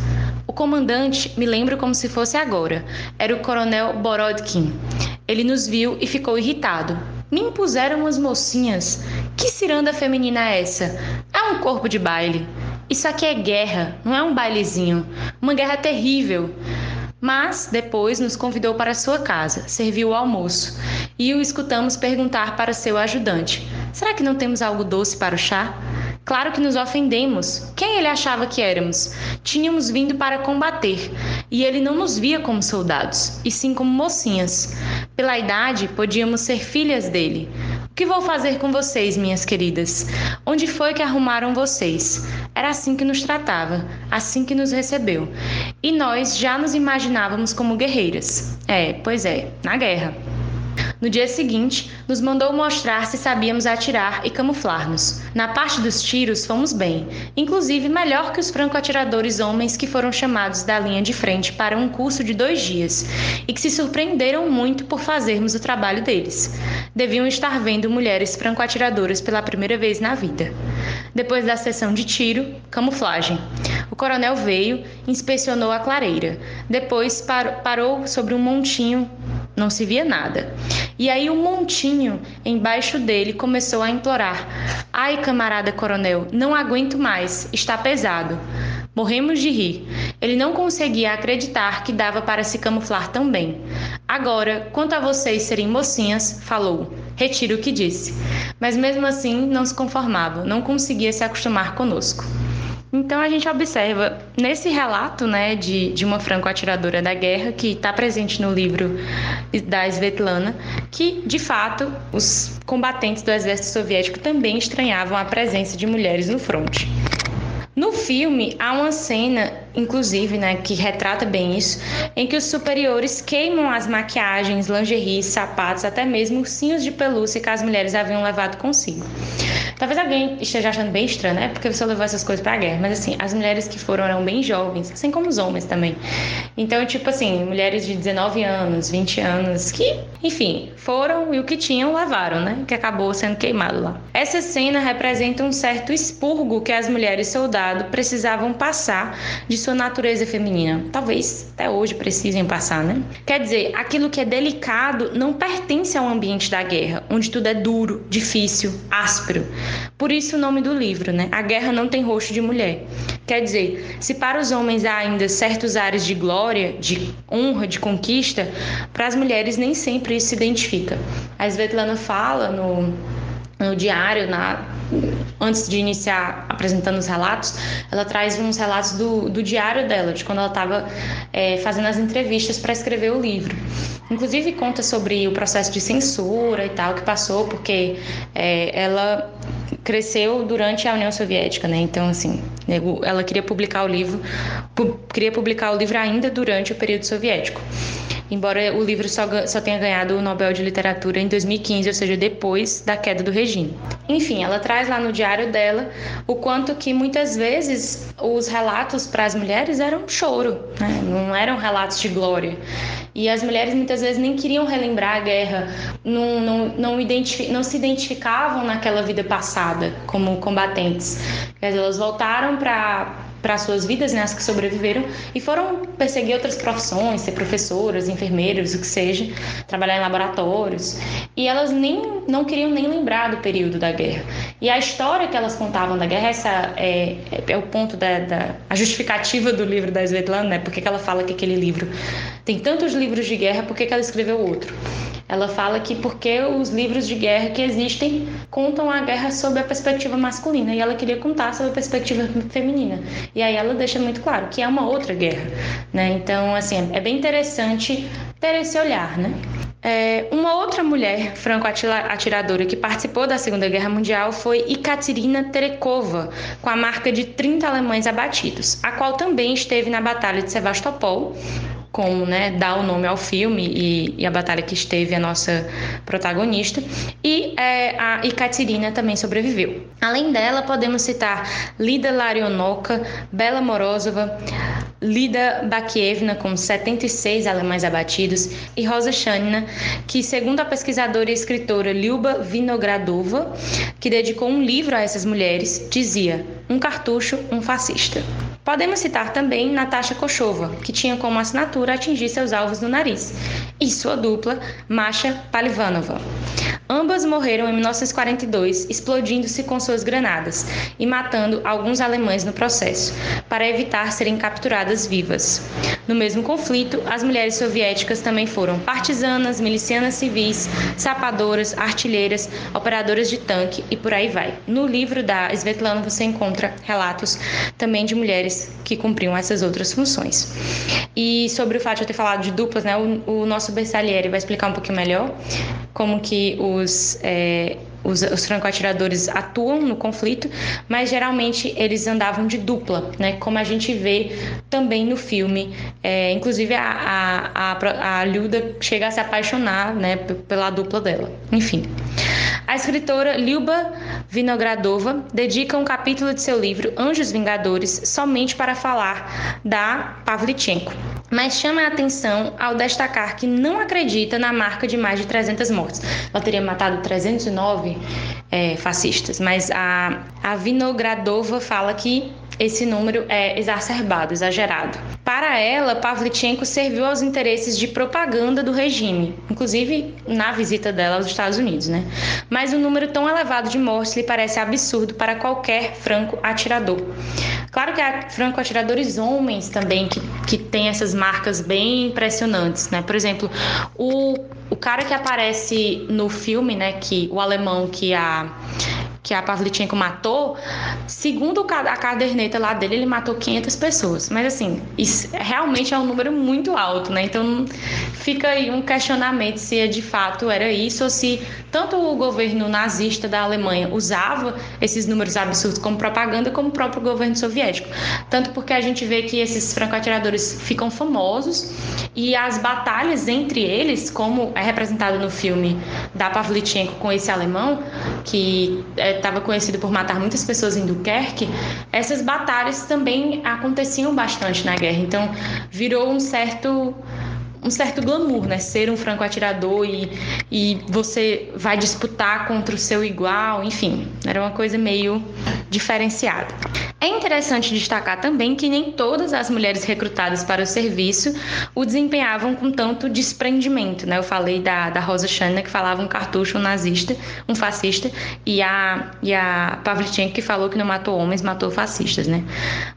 O comandante me lembro como se fosse agora. Era o coronel Borodkin. Ele nos viu e ficou irritado. Me impuseram umas mocinhas. Que ciranda feminina é essa? É um corpo de baile. Isso aqui é guerra, não é um bailezinho. Uma guerra terrível. Mas depois nos convidou para sua casa, serviu o almoço e o escutamos perguntar para seu ajudante: Será que não temos algo doce para o chá? Claro que nos ofendemos. Quem ele achava que éramos? Tínhamos vindo para combater, e ele não nos via como soldados, e sim como mocinhas. Pela idade, podíamos ser filhas dele. Que vou fazer com vocês, minhas queridas? Onde foi que arrumaram vocês? Era assim que nos tratava, assim que nos recebeu. E nós já nos imaginávamos como guerreiras. É, pois é, na guerra. No dia seguinte, nos mandou mostrar se sabíamos atirar e camuflar-nos. Na parte dos tiros, fomos bem, inclusive melhor que os franco-atiradores homens que foram chamados da linha de frente para um curso de dois dias e que se surpreenderam muito por fazermos o trabalho deles. Deviam estar vendo mulheres franco-atiradoras pela primeira vez na vida. Depois da sessão de tiro, camuflagem. O coronel veio, inspecionou a clareira. Depois parou sobre um montinho não se via nada. E aí um montinho embaixo dele começou a implorar: Ai, camarada coronel, não aguento mais, está pesado. Morremos de rir. Ele não conseguia acreditar que dava para se camuflar tão bem. Agora, quanto a vocês serem mocinhas, falou. Retiro o que disse. Mas mesmo assim não se conformava, não conseguia se acostumar conosco. Então a gente observa nesse relato né, de, de uma franco-atiradora da guerra, que está presente no livro da Svetlana, que de fato os combatentes do exército soviético também estranhavam a presença de mulheres no fronte. No filme, há uma cena, inclusive, né, que retrata bem isso, em que os superiores queimam as maquiagens, lingeries, sapatos, até mesmo ursinhos de pelúcia que as mulheres haviam levado consigo. Talvez alguém esteja achando bem estranho, né? Porque você levou essas coisas pra guerra. Mas assim, as mulheres que foram eram bem jovens, assim como os homens também. Então, tipo assim, mulheres de 19 anos, 20 anos, que, enfim, foram e o que tinham levaram, né? Que acabou sendo queimado lá. Essa cena representa um certo expurgo que as mulheres soldado precisavam passar de sua natureza feminina. Talvez até hoje precisem passar, né? Quer dizer, aquilo que é delicado não pertence ao ambiente da guerra, onde tudo é duro, difícil, áspero. Por isso o nome do livro, né? A guerra não tem rosto de mulher. Quer dizer, se para os homens há ainda certos ares de glória, de honra, de conquista, para as mulheres nem sempre isso se identifica. A Svetlana fala no, no diário, na, antes de iniciar apresentando os relatos, ela traz uns relatos do, do diário dela, de quando ela estava é, fazendo as entrevistas para escrever o livro. Inclusive conta sobre o processo de censura e tal que passou, porque é, ela cresceu durante a União Soviética, né? Então, assim, ela queria publicar o livro, pu queria publicar o livro ainda durante o período soviético embora o livro só, só tenha ganhado o Nobel de Literatura em 2015, ou seja, depois da queda do regime. Enfim, ela traz lá no diário dela o quanto que muitas vezes os relatos para as mulheres eram choro, né? não eram relatos de glória. E as mulheres muitas vezes nem queriam relembrar a guerra, não, não, não, não se identificavam naquela vida passada como combatentes. Dizer, elas voltaram para para suas vidas, né, as que sobreviveram, e foram perseguir outras profissões, ser professoras, enfermeiras, o que seja, trabalhar em laboratórios. E elas nem não queriam nem lembrar do período da guerra. E a história que elas contavam da guerra, essa é, é o ponto da, da a justificativa do livro da Svetlana, né? Porque que ela fala que aquele livro tem tantos livros de guerra, por que ela escreveu outro? Ela fala que porque os livros de guerra que existem contam a guerra sob a perspectiva masculina e ela queria contar sob a perspectiva feminina. E aí ela deixa muito claro que é uma outra guerra, né? Então, assim, é bem interessante ter esse olhar, né? É, uma outra mulher franco-atiradora que participou da Segunda Guerra Mundial foi Ekaterina Terekova, com a marca de 30 alemães abatidos, a qual também esteve na Batalha de Sevastopol, como né, dá o nome ao filme e, e, a batalha que esteve a nossa protagonista. E é, a Ekaterina também sobreviveu. Além dela, podemos citar Lida Larionoka, Bela Morozova, Lida Bakievna, com 76 alemães abatidos, e Rosa Shanina, que, segundo a pesquisadora e escritora Lyuba Vinogradova, que dedicou um livro a essas mulheres, dizia: Um cartucho, um fascista. Podemos citar também Natasha Kochova, que tinha como assinatura atingir seus alvos no nariz, e sua dupla, Masha Palivanova. Ambas morreram em 1942, explodindo-se com suas granadas e matando alguns alemães no processo, para evitar serem capturadas vivas. No mesmo conflito, as mulheres soviéticas também foram partisanas, milicianas civis, sapadoras, artilheiras, operadoras de tanque e por aí vai. No livro da Svetlana você encontra relatos também de mulheres que cumpriam essas outras funções. E sobre o fato de eu ter falado de duplas, né, o, o nosso Bersalieri vai explicar um pouquinho melhor como que os, é, os, os franco-atiradores atuam no conflito, mas geralmente eles andavam de dupla, né? Como a gente vê também no filme. É, inclusive a, a, a, a chega a se apaixonar né, pela dupla dela. Enfim. A escritora Lyuba Vinogradova dedica um capítulo de seu livro Anjos Vingadores somente para falar da Pavlichenko mas chama a atenção ao destacar que não acredita na marca de mais de 300 mortes. Ela teria matado 309 é, fascistas, mas a, a Vinogradova fala que esse número é exacerbado, exagerado. Para ela, Pavlichenko serviu aos interesses de propaganda do regime, inclusive na visita dela aos Estados Unidos, né? Mas um número tão elevado de mortes lhe parece absurdo para qualquer franco atirador. Claro que há franco atiradores homens também que, que têm essas marcas bem impressionantes, né? Por exemplo, o, o cara que aparece no filme, né, que o alemão que a que a Pavlichenko matou, segundo a caderneta lá dele, ele matou 500 pessoas. Mas assim, isso realmente é um número muito alto, né? Então fica aí um questionamento se é de fato era isso ou se tanto o governo nazista da Alemanha usava esses números absurdos como propaganda, como o próprio governo soviético. Tanto porque a gente vê que esses franco-atiradores ficam famosos e as batalhas entre eles, como é representado no filme da Pavlichenko com esse alemão, que estava é, conhecido por matar muitas pessoas em Dunkerque, essas batalhas também aconteciam bastante na guerra. Então, virou um certo um certo glamour, né? Ser um franco atirador e, e você vai disputar contra o seu igual, enfim, era uma coisa meio diferenciada. É interessante destacar também que nem todas as mulheres recrutadas para o serviço o desempenhavam com tanto desprendimento, né? Eu falei da, da Rosa Chana, que falava um cartucho um nazista, um fascista, e a, e a Pavlichenko, que falou que não matou homens, matou fascistas, né?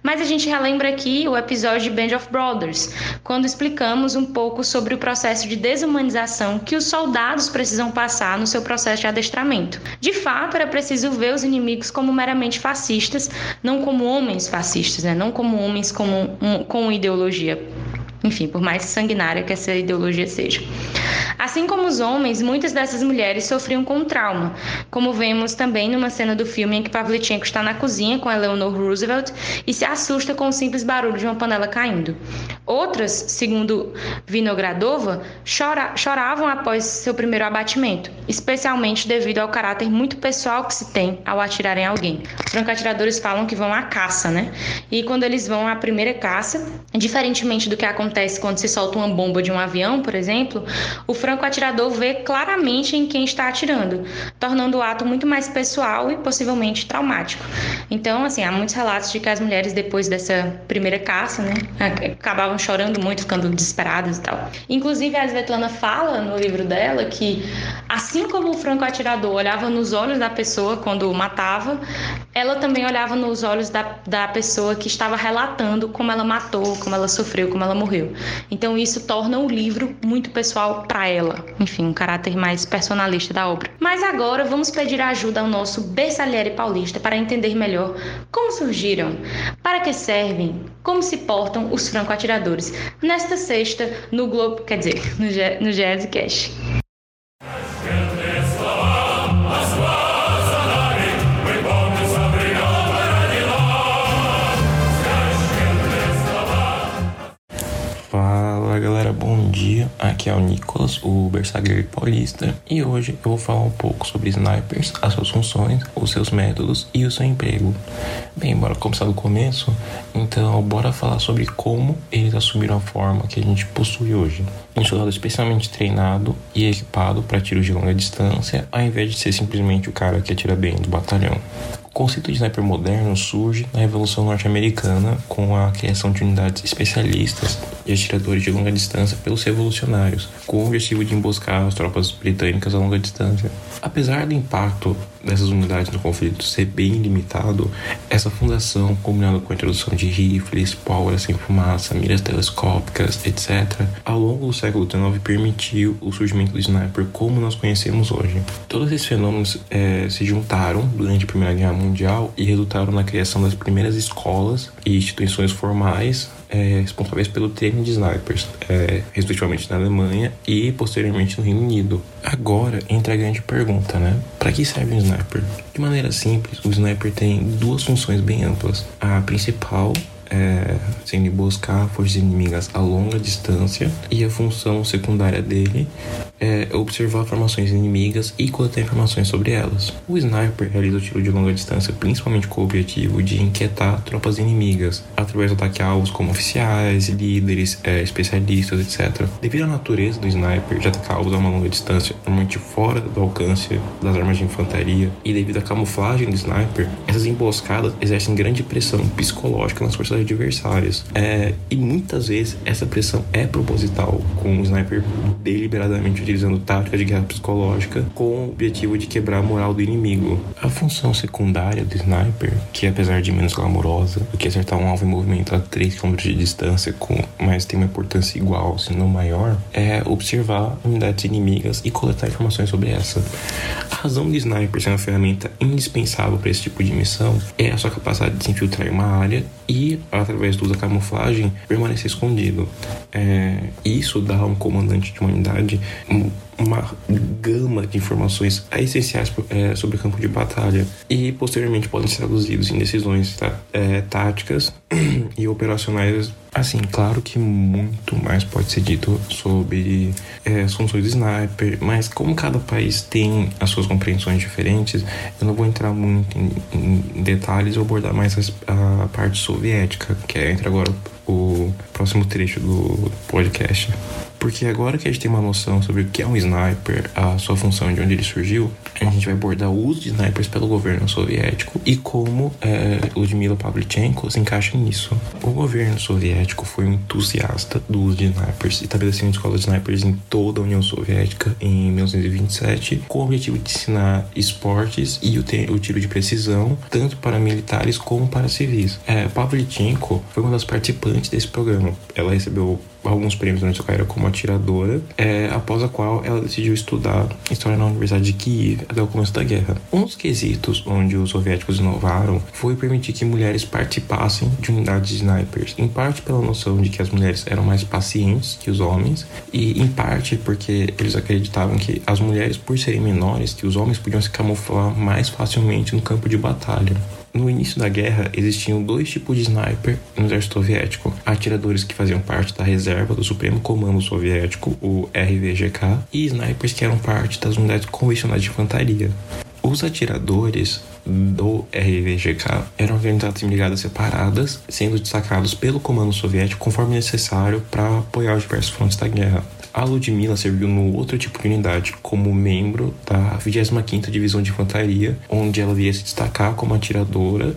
Mas a gente relembra aqui o episódio de Band of Brothers, quando explicamos um pouco sobre o processo de desumanização que os soldados precisam passar no seu processo de adestramento. De fato, era preciso ver os inimigos como meramente fascistas, não como homens fascistas, né? não como homens como um, com ideologia. Enfim, por mais sanguinária que essa ideologia seja. Assim como os homens, muitas dessas mulheres sofriam com trauma, como vemos também numa cena do filme em que Pavlichenko está na cozinha com Eleanor Roosevelt e se assusta com o simples barulho de uma panela caindo. Outras, segundo Vinogradova, chora, choravam após seu primeiro abatimento, especialmente devido ao caráter muito pessoal que se tem ao atirar em alguém. Os franco-atiradores falam que vão à caça, né? E quando eles vão à primeira caça, diferentemente do que acontece quando se solta uma bomba de um avião, por exemplo, o franco franco-atirador vê claramente em quem está atirando, tornando o ato muito mais pessoal e possivelmente traumático. Então, assim, há muitos relatos de que as mulheres, depois dessa primeira caça, né, acabavam chorando muito, ficando desesperadas e tal. Inclusive, a Svetlana fala no livro dela que, assim como o franco-atirador olhava nos olhos da pessoa quando o matava, ela também olhava nos olhos da, da pessoa que estava relatando como ela matou, como ela sofreu, como ela morreu. Então, isso torna o livro muito pessoal para ela. Enfim, um caráter mais personalista da obra. Mas agora vamos pedir ajuda ao nosso Bersalhieri Paulista para entender melhor como surgiram, para que servem, como se portam os franco-atiradores. Nesta sexta, no Globo, quer dizer, no, no Jazzcast. Aqui é o Nicolas, o Bersaglier paulista, e hoje eu vou falar um pouco sobre snipers, as suas funções, os seus métodos e o seu emprego. Bem, bora começar do começo? Então, bora falar sobre como eles assumiram a forma que a gente possui hoje. Um soldado especialmente treinado e equipado para tiros de longa distância, ao invés de ser simplesmente o cara que atira bem do batalhão. O conceito de sniper moderno surge na Revolução Norte-Americana com a criação de unidades especialistas de atiradores de longa distância pelos revolucionários, com o objetivo de emboscar as tropas britânicas a longa distância. Apesar do impacto dessas unidades no conflito ser bem limitado, essa fundação, combinada com a introdução de rifles, pólvora sem fumaça, miras telescópicas, etc., ao longo do século XIX permitiu o surgimento do sniper como nós conhecemos hoje. Todos esses fenômenos é, se juntaram durante a Primeira Guerra Mundial e resultaram na criação das primeiras escolas e instituições formais é, responsáveis pelo treino de snipers, é, respectivamente na Alemanha e posteriormente no Reino Unido. Agora entra a grande pergunta, né? Para que serve um sniper? De maneira simples, o sniper tem duas funções bem amplas. A principal é, sendo buscar forças inimigas a longa distância e a função secundária dele é observar formações inimigas e coletar informações sobre elas. O sniper realiza o tiro de longa distância principalmente com o objetivo de inquietar tropas inimigas através do ataque a alvos como oficiais, líderes, é, especialistas, etc. Devido à natureza do sniper de atacar alvos a uma longa distância, normalmente fora do alcance das armas de infantaria, e devido à camuflagem do sniper, essas emboscadas exercem grande pressão psicológica nas forças adversárias. É, e muitas vezes essa pressão é proposital, com o sniper deliberadamente utilizando tática de guerra psicológica com o objetivo de quebrar a moral do inimigo. A função secundária do sniper, que apesar de menos glamourosa do que acertar um alvo em movimento a 3 km de distância, com, mas tem uma importância igual, se não maior, é observar unidades inimigas e coletar informações sobre essa. A razão do sniper ser uma ferramenta indispensável para esse tipo de missão é a sua capacidade de se infiltrar em uma área e, através do uso da camuflagem, permanecer escondido. É, isso dá a um comandante de uma unidade uma gama de informações essenciais é, sobre o campo de batalha e posteriormente podem ser traduzidos em decisões tá, é, táticas e operacionais. Assim, claro que muito mais pode ser dito sobre é, as funções do sniper, mas como cada país tem as suas compreensões diferentes, eu não vou entrar muito em, em detalhes ou abordar mais a, a parte soviética, que é entre agora o próximo trecho do podcast. Porque agora que a gente tem uma noção sobre o que é um sniper, a sua função e de onde ele surgiu, a gente vai abordar o uso de snipers pelo governo soviético e como é, Ludmila Pavlichenko se encaixa nisso. O governo soviético foi um entusiasta do uso de snipers, estabelecendo escolas de snipers em toda a União Soviética em 1927, com o objetivo de ensinar esportes e o, o tiro de precisão, tanto para militares como para civis. É, Pavlichenko foi uma das participantes desse programa. Ela recebeu alguns prêmios durante sua carreira como atiradora, é, após a qual ela decidiu estudar história na Universidade de Kiev até o começo da guerra. Um dos quesitos onde os soviéticos inovaram foi permitir que mulheres participassem de unidades de snipers, em parte pela noção de que as mulheres eram mais pacientes que os homens e em parte porque eles acreditavam que as mulheres, por serem menores, que os homens podiam se camuflar mais facilmente no campo de batalha. No início da guerra, existiam dois tipos de sniper no exército soviético: atiradores que faziam parte da reserva do Supremo Comando Soviético, o RVGK, e snipers que eram parte das unidades convencionais de infantaria. Os atiradores do RVGK eram organizados em brigadas separadas, sendo destacados pelo comando soviético conforme necessário para apoiar os diversos frontes da guerra. A Ludmilla serviu no outro tipo de unidade, como membro da 25ª Divisão de Infantaria, onde ela viria se destacar como atiradora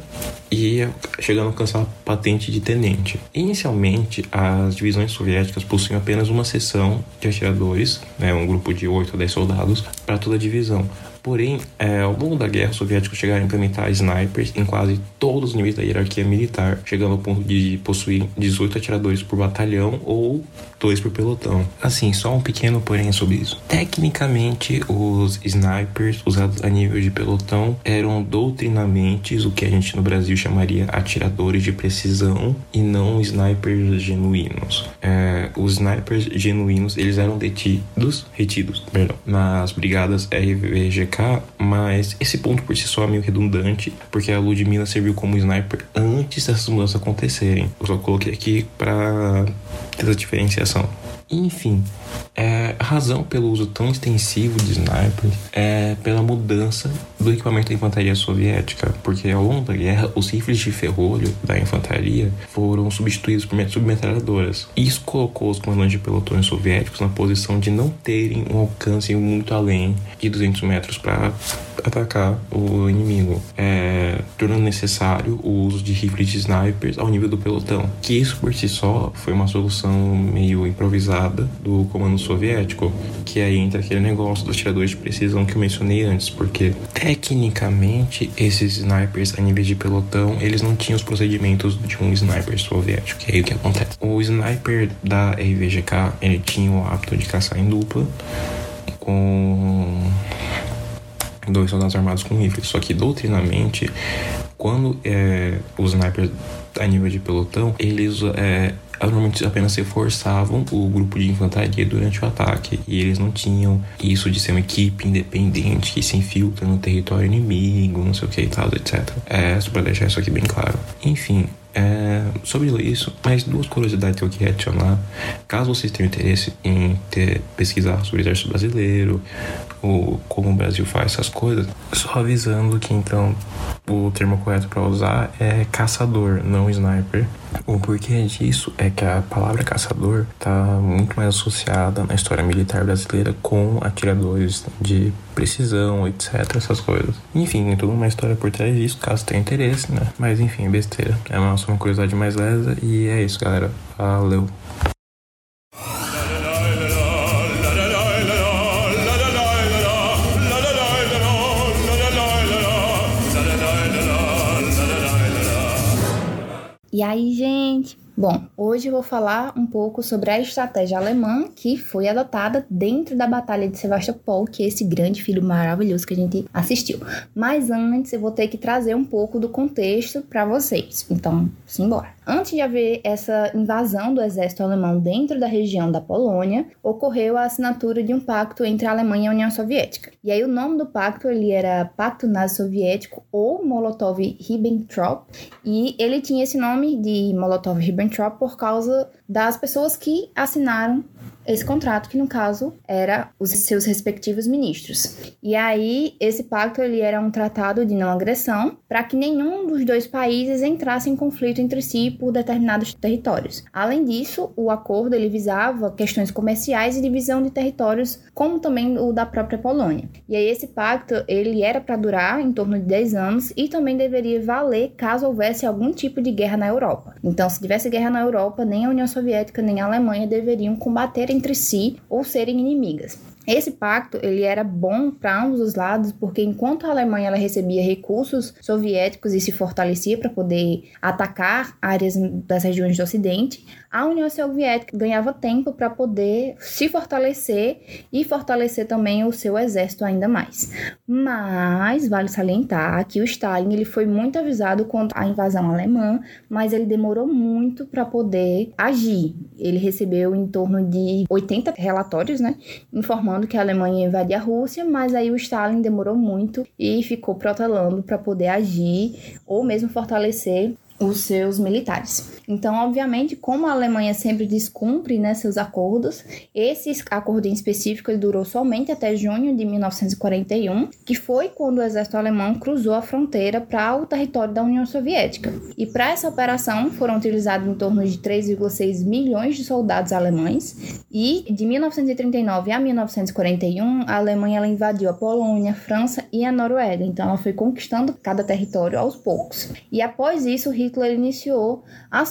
e chegando a alcançar a patente de tenente. Inicialmente, as divisões soviéticas possuíam apenas uma seção de atiradores, né, um grupo de 8 a 10 soldados, para toda a divisão. Porém, é, ao longo da guerra, os soviéticos chegaram a implementar snipers em quase todos os níveis da hierarquia militar, chegando ao ponto de possuir 18 atiradores por batalhão ou dois por pelotão. Assim, só um pequeno porém sobre isso. Tecnicamente, os snipers usados a nível de pelotão eram doutrinamentos, o que a gente no Brasil chamaria atiradores de precisão, e não snipers genuínos. É, os snipers genuínos, eles eram detidos, retidos, perdão, nas brigadas RVGK mas esse ponto por si só é meio redundante, porque a Ludmilla serviu como sniper antes dessas mudanças acontecerem. Eu só coloquei aqui para ter essa diferenciação. Enfim, é, a razão pelo uso tão extensivo de snipers é pela mudança do equipamento da infantaria soviética, porque ao longo da guerra os rifles de ferrolho da infantaria foram substituídos por submetralhadoras. Isso colocou os comandantes de pelotões soviéticos na posição de não terem um alcance muito além de 200 metros para atacar o inimigo, é, tornando necessário o uso de rifles de snipers ao nível do pelotão. Que isso por si só foi uma solução meio improvisada do comando soviético, que aí entra aquele negócio dos tiradores de precisão que eu mencionei antes, porque tecnicamente esses snipers a nível de pelotão eles não tinham os procedimentos de um sniper soviético, que é aí o que acontece. O sniper da RVGK ele tinha o hábito de caçar em dupla com dois soldados armados com rifles. Só que doutrinamente, quando é, os snipers a nível de pelotão, eles é, normalmente apenas reforçavam o grupo de infantaria durante o ataque e eles não tinham isso de ser uma equipe independente que se infiltra no território inimigo, não sei o que e tal, etc. É, só pra deixar isso aqui bem claro. Enfim, é, sobre isso, mais duas curiosidades que eu queria adicionar. Caso vocês tenham interesse em ter, pesquisar sobre o exército brasileiro, ou como o Brasil faz essas coisas, só avisando que então o termo correto para usar é caçador, não sniper. O porquê disso é que a palavra caçador está muito mais associada na história militar brasileira com atiradores de precisão, etc, essas coisas. Enfim, tem toda uma história por trás disso, caso tenha interesse, né? Mas enfim, besteira. É uma, uma curiosidade mais lesa e é isso, galera. Valeu. E aí, gente? Bom, hoje eu vou falar um pouco sobre a estratégia alemã que foi adotada dentro da Batalha de Sevastopol, que é esse grande filme maravilhoso que a gente assistiu. Mas antes eu vou ter que trazer um pouco do contexto para vocês. Então, simbora. Antes de haver essa invasão do exército alemão dentro da região da Polônia, ocorreu a assinatura de um pacto entre a Alemanha e a União Soviética. E aí o nome do pacto ele era Pacto Nazi-Soviético ou Molotov-Ribbentrop, e ele tinha esse nome de Molotov-Ribbentrop por causa das pessoas que assinaram esse contrato, que no caso era os seus respectivos ministros. E aí, esse pacto ele era um tratado de não agressão para que nenhum dos dois países entrasse em conflito entre si por determinados territórios. Além disso, o acordo ele visava questões comerciais e divisão de territórios, como também o da própria Polônia. E aí, esse pacto ele era para durar em torno de 10 anos e também deveria valer caso houvesse algum tipo de guerra na Europa. Então, se tivesse guerra na Europa, nem a União Soviética nem a Alemanha deveriam combater entre si ou serem inimigas. Esse pacto ele era bom para ambos os lados, porque enquanto a Alemanha ela recebia recursos soviéticos e se fortalecia para poder atacar áreas das regiões do Ocidente, a União Soviética ganhava tempo para poder se fortalecer e fortalecer também o seu exército ainda mais. Mas vale salientar que o Stalin ele foi muito avisado contra a invasão alemã, mas ele demorou muito para poder agir. Ele recebeu em torno de 80 relatórios, né, informando que a Alemanha ia invadir a Rússia, mas aí o Stalin demorou muito e ficou protelando para poder agir ou mesmo fortalecer os seus militares. Então, obviamente, como a Alemanha sempre descumpre né, seus acordos, esse acordo em específico ele durou somente até junho de 1941, que foi quando o exército alemão cruzou a fronteira para o território da União Soviética. E para essa operação foram utilizados em torno de 3,6 milhões de soldados alemães. E de 1939 a 1941, a Alemanha ela invadiu a Polônia, a França e a Noruega. Então, ela foi conquistando cada território aos poucos. E após isso, Hitler iniciou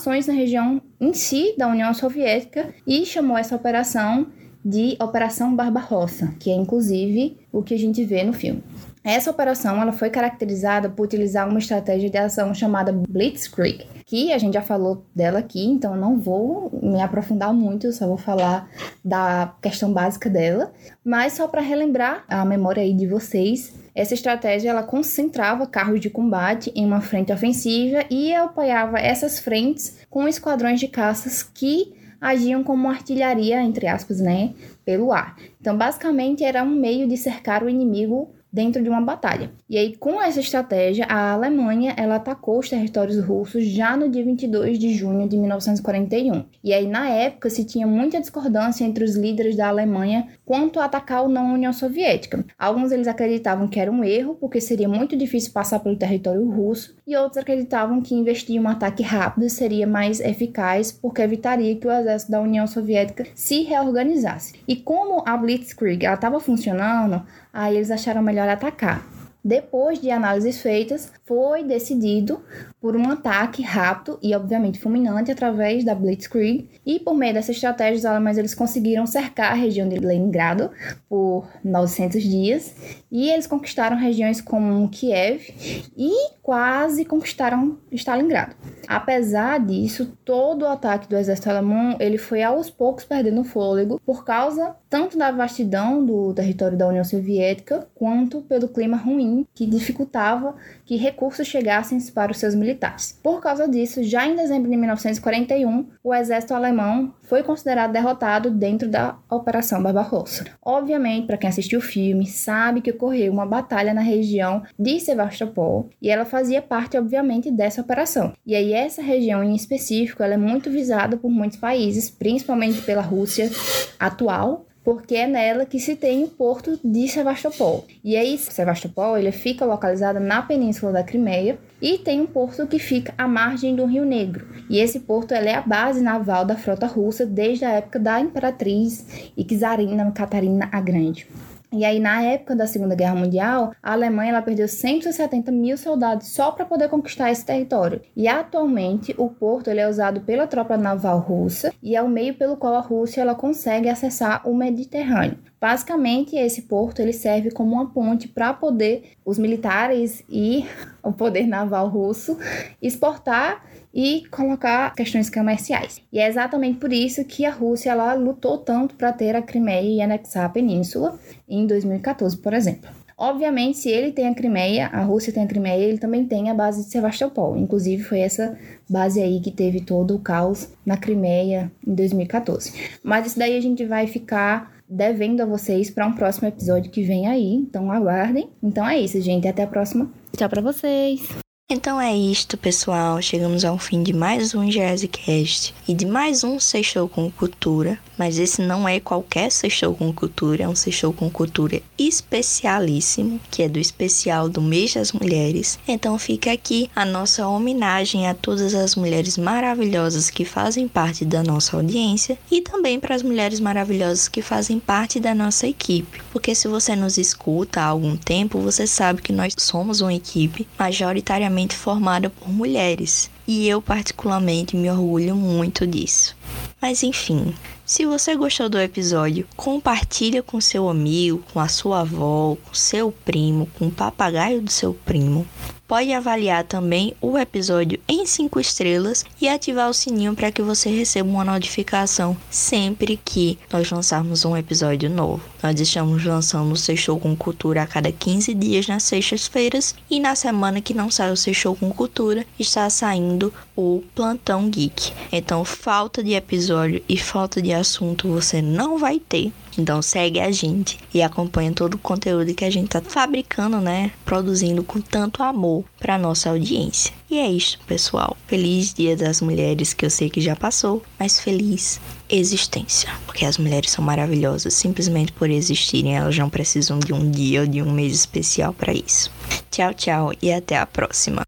ações na região em si da União Soviética e chamou essa operação de Operação Barbarossa, que é inclusive o que a gente vê no filme. Essa operação ela foi caracterizada por utilizar uma estratégia de ação chamada Blitzkrieg, que a gente já falou dela aqui, então não vou me aprofundar muito, só vou falar da questão básica dela, mas só para relembrar a memória aí de vocês, essa estratégia ela concentrava carros de combate em uma frente ofensiva e apoiava essas frentes com esquadrões de caças que agiam como artilharia, entre aspas, né, pelo ar. Então, basicamente, era um meio de cercar o inimigo dentro de uma batalha. E aí, com essa estratégia, a Alemanha ela atacou os territórios russos já no dia 22 de junho de 1941. E aí, na época, se tinha muita discordância entre os líderes da Alemanha quanto a atacar ou não a União Soviética. Alguns eles acreditavam que era um erro, porque seria muito difícil passar pelo território russo, e outros acreditavam que investir em um ataque rápido seria mais eficaz, porque evitaria que o exército da União Soviética se reorganizasse. E como a Blitzkrieg estava funcionando, aí eles acharam melhor atacar. Depois de análises feitas, foi decidido por um ataque rápido e obviamente fulminante através da Blitzkrieg e por meio dessa estratégia os alemães eles conseguiram cercar a região de Leningrado por 900 dias e eles conquistaram regiões como Kiev e quase conquistaram Stalingrado. Apesar disso, todo o ataque do exército alemão ele foi aos poucos perdendo fôlego por causa tanto da vastidão do território da União Soviética quanto pelo clima ruim que dificultava que recursos chegassem para os seus militares. Por causa disso, já em dezembro de 1941, o exército alemão foi considerado derrotado dentro da Operação Barbarossa. Obviamente, para quem assistiu o filme, sabe que ocorreu uma batalha na região de Sevastopol e ela fazia parte, obviamente, dessa operação. E aí essa região em específico, ela é muito visada por muitos países, principalmente pela Rússia atual, porque é nela que se tem o porto de Sevastopol. E aí, Sevastopol ele fica localizada na península da Crimeia e tem um porto que fica à margem do Rio Negro. E esse porto é a base naval da frota russa desde a época da imperatriz e czarina Catarina a Grande. E aí, na época da Segunda Guerra Mundial, a Alemanha ela perdeu 170 mil soldados só para poder conquistar esse território. E atualmente, o porto ele é usado pela tropa naval russa e é o meio pelo qual a Rússia ela consegue acessar o Mediterrâneo. Basicamente, esse porto ele serve como uma ponte para poder os militares e o poder naval russo exportar e colocar questões comerciais. E é exatamente por isso que a Rússia ela lutou tanto para ter a Crimeia e anexar a península em 2014, por exemplo. Obviamente, se ele tem a Crimeia, a Rússia tem a Crimeia, ele também tem a base de Sevastopol. Inclusive, foi essa base aí que teve todo o caos na Crimeia em 2014. Mas isso daí a gente vai ficar devendo a vocês para um próximo episódio que vem aí. Então aguardem. Então é isso, gente. Até a próxima. Tchau para vocês. Então é isto, pessoal. Chegamos ao fim de mais um Jazzcast e de mais um Sextou com Cultura. Mas esse não é qualquer Sextou com Cultura, é um Sextou com Cultura especialíssimo, que é do especial do mês das mulheres. Então fica aqui a nossa homenagem a todas as mulheres maravilhosas que fazem parte da nossa audiência e também para as mulheres maravilhosas que fazem parte da nossa equipe. Porque se você nos escuta há algum tempo, você sabe que nós somos uma equipe majoritariamente formada por mulheres. E eu particularmente me orgulho muito disso. Mas enfim, se você gostou do episódio, compartilha com seu amigo, com a sua avó, com seu primo, com o papagaio do seu primo. Pode avaliar também o episódio em 5 estrelas e ativar o sininho para que você receba uma notificação sempre que nós lançarmos um episódio novo. Nós estamos lançando o Sextou com Cultura a cada 15 dias nas sextas-feiras e na semana que não sai o Sextou com Cultura está saindo o Plantão Geek. Então, falta de episódio e falta de assunto você não vai ter Então segue a gente e acompanha todo o conteúdo que a gente tá fabricando, né? Produzindo com tanto amor para nossa audiência. E é isso, pessoal. Feliz Dia das Mulheres, que eu sei que já passou, mas feliz existência. Porque as mulheres são maravilhosas simplesmente por existirem, elas não precisam de um dia ou de um mês especial para isso. Tchau, tchau e até a próxima.